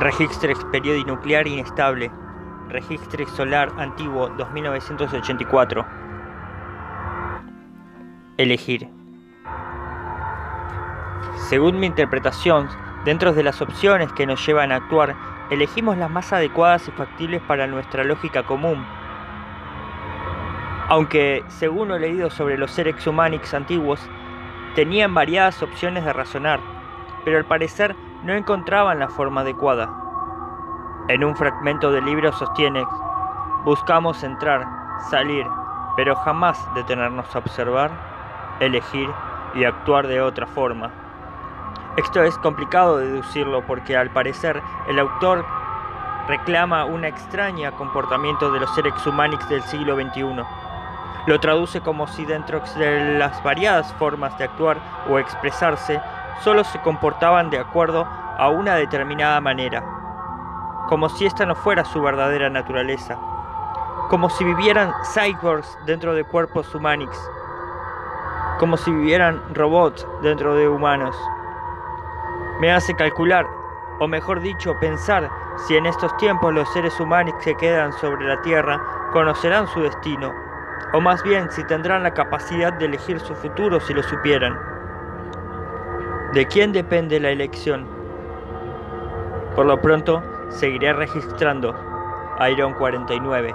Registrex Periodi Nuclear Inestable. Registrex Solar Antiguo 2984. Elegir. Según mi interpretación, dentro de las opciones que nos llevan a actuar, elegimos las más adecuadas y factibles para nuestra lógica común. Aunque, según lo leído sobre los seres humanos antiguos, tenían variadas opciones de razonar, pero al parecer no encontraban la forma adecuada. En un fragmento del libro sostiene, buscamos entrar, salir, pero jamás detenernos a observar, elegir y actuar de otra forma. Esto es complicado deducirlo porque al parecer el autor reclama un extraño comportamiento de los seres humanos del siglo XXI. Lo traduce como si dentro de las variadas formas de actuar o expresarse solo se comportaban de acuerdo a una determinada manera, como si esta no fuera su verdadera naturaleza, como si vivieran cyborgs dentro de cuerpos humanos, como si vivieran robots dentro de humanos. Me hace calcular, o mejor dicho, pensar si en estos tiempos los seres humanos que quedan sobre la Tierra conocerán su destino, o más bien si tendrán la capacidad de elegir su futuro si lo supieran. ¿De quién depende la elección? Por lo pronto, seguiré registrando Iron 49.